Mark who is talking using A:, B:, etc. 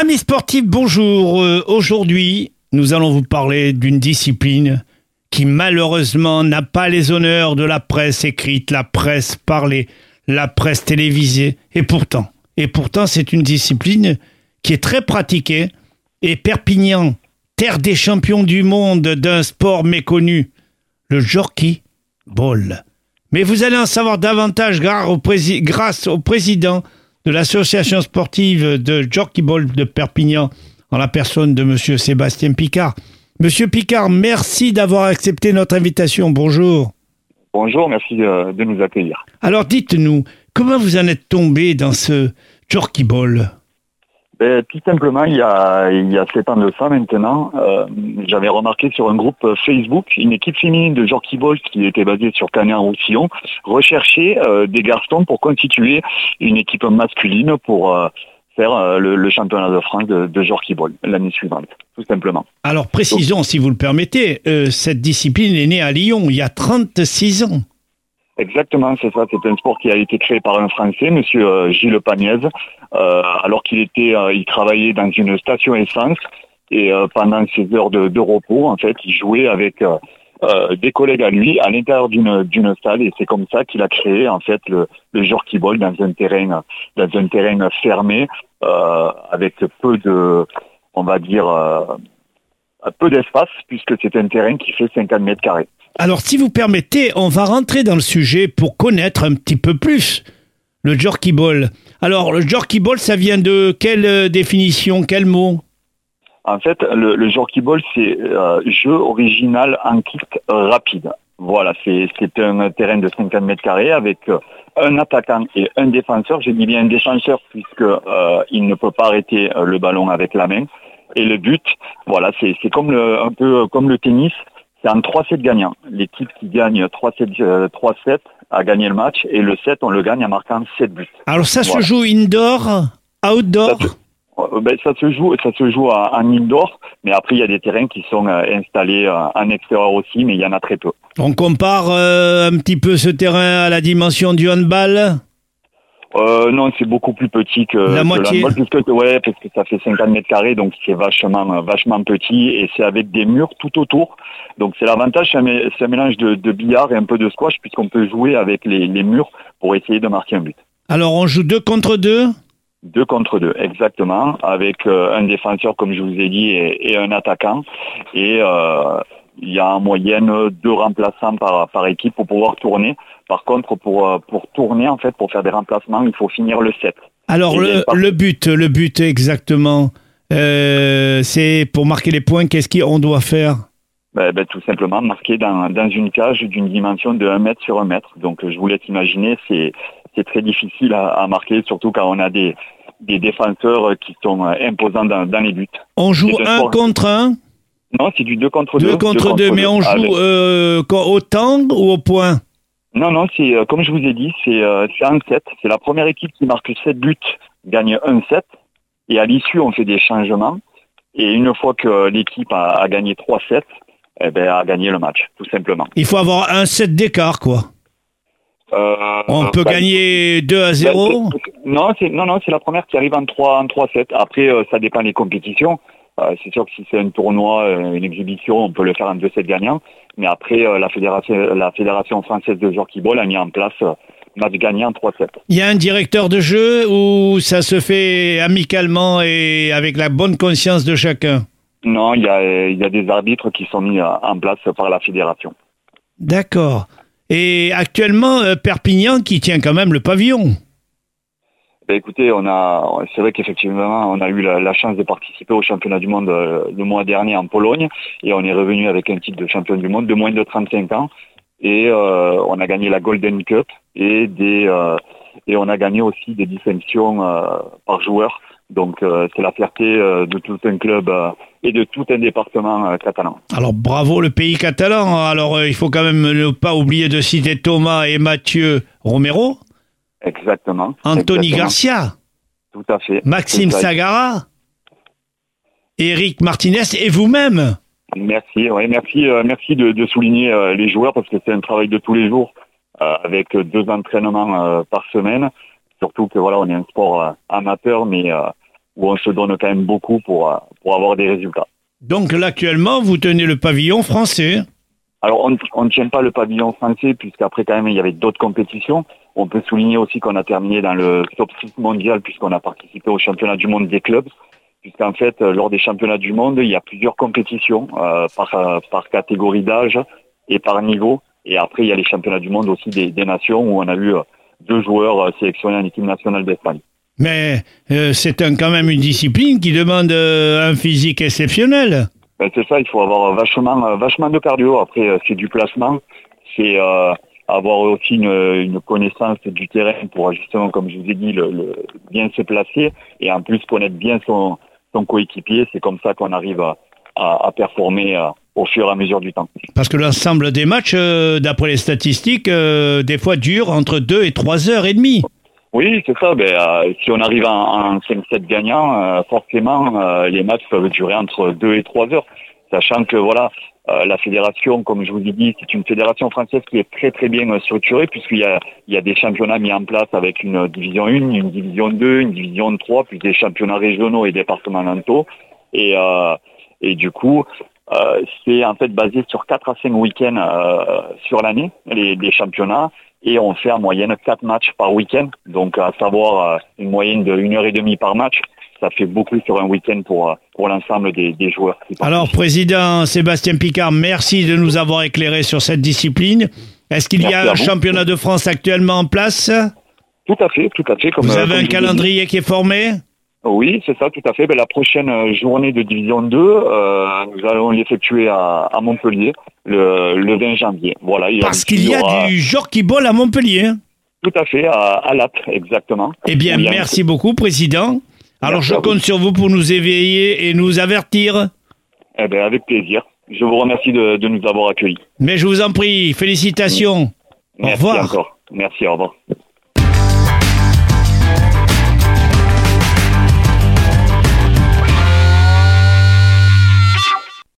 A: Amis sportifs, bonjour. Euh, Aujourd'hui, nous allons vous parler d'une discipline qui malheureusement n'a pas les honneurs de la presse écrite, la presse parlée, la presse télévisée. Et pourtant, et pourtant, c'est une discipline qui est très pratiquée. Et Perpignan, terre des champions du monde d'un sport méconnu, le jockey ball. Mais vous allez en savoir davantage grâce au, prési- grâce au président de l'association sportive de jockey ball de Perpignan, en la personne de Monsieur Sébastien Picard. Monsieur Picard, merci d'avoir accepté notre invitation. Bonjour.
B: Bonjour, merci de, de nous accueillir.
A: Alors dites-nous, comment vous en êtes tombé dans ce jockey ball?
B: Ben, tout simplement, il y a il y a sept ans de ça maintenant, euh, j'avais remarqué sur un groupe Facebook une équipe féminine de ball qui était basée sur Canet-en-Roussillon recherchait euh, des garçons pour constituer une équipe masculine pour euh, faire le, championnat de France de, de ball l'année suivante, tout simplement.
A: Alors précisons, si vous le permettez, cette discipline est née à Lyon il y a 36 ans.
B: Exactement, c'est ça. C'est un sport qui a été créé par un Français, Monsieur euh, Gilles Pagnès, euh, alors qu'il était, euh, il travaillait dans une station essence et euh, pendant ses heures de, repos, en fait, il jouait avec euh, des collègues à lui à l'intérieur d'une salle et c'est comme ça qu'il a créé en fait le, le jockey ball dans un terrain dans un terrain fermé avec peu de, on va dire, peu d'espace puisque c'est un terrain qui fait 50 mètres carrés.
A: Alors si vous permettez, on va rentrer dans le sujet pour connaître un petit peu plus le jockey ball. Alors le jockey ball, ça vient de quelle euh, définition, quel mot?
B: En fait, le, le jockey ball, c'est euh, jeu original en kick rapide. Voilà, c'est un terrain de 50 mètres carrés avec euh, un attaquant et un défenseur. J'ai dit bien un défenseur puisque euh, il ne peut pas arrêter le ballon avec la main. Et le but, voilà, c'est comme un peu comme le tennis, c'est en 3 sets gagnants. L'équipe qui gagne 3 sets, euh, 3 sets a gagné le match et le 7, on le gagne en marquant 7 buts.
A: Alors ça se joue indoor, outdoor
B: Ça Euh, ben, ça se joue, ça se joue en, indoor, mais après il y a des terrains qui sont euh, installés en extérieur aussi, mais il y en a très peu.
A: On compare euh, un petit peu ce terrain à la dimension du handball?
B: Euh, non, c'est beaucoup plus petit que,
A: La
B: que
A: moitié.
B: l'handball, puisque ouais, parce que ça fait 50 mètres carrés, donc c'est vachement, vachement petit et c'est avec des murs tout autour. Donc c'est l'avantage, c'est un, mé- c'est un mélange de, de billard et un peu de squash, puisqu'on peut jouer avec les, les murs pour essayer de marquer un but.
A: Alors on joue deux contre deux?
B: Deux contre deux, exactement, avec euh, un défenseur, comme je vous ai dit, et, et un attaquant. Et euh, il y a en moyenne deux remplaçants par, par équipe pour pouvoir tourner. Par contre, pour, euh, pour tourner, en fait, pour faire des remplacements, il faut finir le set.
A: Alors
B: Et
A: le, le but, le but exactement, euh, c'est pour marquer les points, qu'est-ce qu'on doit faire?
B: Ben, ben, tout simplement marqué dans, dans une cage d'une dimension de 1 mètre sur 1 mètre. Donc je vous laisse imaginer, c'est très difficile à, à marquer, surtout quand on a des, des défenseurs qui sont euh, imposants dans, dans les buts.
A: On joue
B: un
A: un
B: sport.
A: contre un?
B: Non, c'est du 2 contre 2.
A: Deux contre deux, mais on joue euh, au temps ou au point?
B: Non, non, c'est euh, comme je vous ai dit, c'est euh, en 7. C'est la première équipe qui marque 7 buts, gagne un 7. Et à l'issue, on fait des changements. Et une fois que l'équipe a, a gagné 3-7, eh ben, a gagné le match, tout simplement.
A: Il faut avoir un set d'écart, quoi.
B: Euh,
A: On peut
B: bah,
A: gagner 2 à 0
B: bah, Non, c'est non, non, c'est la première qui arrive en 3 en 3-7. Après, euh, ça dépend des compétitions. Euh, c'est sûr que si c'est un tournoi, euh, une exhibition, on peut le faire en 2-7 gagnants. Mais après, euh, la fédération, la fédération française de jockey ball a mis en place match gagnant en 3-7.
A: Il y a un directeur de jeu ou ça se fait amicalement et avec la bonne conscience de chacun?
B: Non, il y a, il y a des arbitres qui sont mis en place par la fédération.
A: D'accord. Et actuellement, Perpignan qui tient quand même le pavillon.
B: Ben, écoutez, c'est vrai qu'effectivement, on a eu la, chance de participer au championnat du monde euh, le mois dernier en Pologne et on est revenu avec un titre de champion du monde de moins de 35 ans et euh, on a gagné la Golden Cup et euh, et on a gagné aussi des distinctions par joueur. Donc c'est la fierté de tout un club et de tout un département catalan.
A: Alors bravo le pays catalan. Alors il faut quand même ne pas oublier de citer Thomas et Mathieu Romero,
B: Exactement.
A: Anthony
B: Exactement.
A: Garcia,
B: Tout à fait.
A: Maxime. Sagara, Eric Martinez et vous-même.
B: Merci, ouais, merci, euh, merci de, de souligner euh, les joueurs parce que c'est un travail de tous les jours euh, avec deux entraînements par semaine. Surtout que voilà, on est un sport amateur, mais où on se donne quand même beaucoup pour, pour avoir des résultats.
A: Donc là, actuellement, vous tenez le pavillon français
B: alors, on ne tient pas le pavillon français, puisqu'après, quand même, il y avait d'autres compétitions. On peut souligner aussi qu'on a terminé dans le top 6 mondial, puisqu'on a participé au championnat du monde des clubs. Puisqu'en fait, euh, lors des championnats du monde, il y a plusieurs compétitions euh, par, euh, par catégorie d'âge et par niveau. Et après, il y a les championnats du monde aussi des, des nations, où on a eu deux joueurs sélectionnés en équipe nationale d'Espagne.
A: Mais c'est quand même une discipline qui demande un physique exceptionnel.
B: Ben, c'est ça, il faut avoir vachement, vachement de cardio. Après, c'est du placement, c'est euh, avoir aussi une, une, connaissance du terrain pour justement, comme je vous ai dit, le, bien se placer et en plus connaître bien son, son coéquipier. C'est comme ça qu'on arrive à, à, performer au fur et à mesure du temps.
A: Parce que l'ensemble des matchs, d'après les statistiques, des fois durent entre 2 et 3 heures et demie.
B: Oui, c'est ça. Ben, euh, si on arrive en, en 5-7 gagnant, euh, forcément, euh, les matchs peuvent durer entre 2 et 3 heures. Sachant que voilà, la fédération, comme je vous ai dit, c'est une fédération française qui est très très bien structurée puisqu'il y a, des championnats mis en place avec une division 1, une division 2, une division 3, puis des championnats régionaux et départementaux. Et, du coup, c'est en fait basé sur 4 à 5 week-ends sur l'année, les, championnats et on fait en moyenne 4 matchs par week-end, donc à savoir euh, une moyenne de 1 heure et demie par match. Ça fait beaucoup sur un week-end pour, euh, pour l'ensemble des, des, joueurs.
A: Alors, Président Sébastien Picard, merci de nous avoir éclairé sur cette discipline. Est-ce qu'il y a un championnat de France actuellement en place?
B: Tout à fait, tout à fait.
A: Comme, Vous avez un calendrier qui est formé?
B: Oui, c'est ça, tout à fait. Ben, la prochaine euh, journée de Division 2, euh, nous allons l'effectuer à, à, Montpellier le, le, 20 janvier. Voilà.
A: Parce qu'il y a du ball à Montpellier.
B: Tout à fait, à, à Lap, exactement.
A: Eh bien, merci beaucoup, Président. Alors, je compte sur vous pour nous éveiller et nous avertir.
B: Eh bien, avec plaisir. Je vous remercie de, de, nous avoir accueillis.
A: Mais je vous en prie, félicitations.
B: Merci
A: au revoir.
B: encore. Merci, au revoir.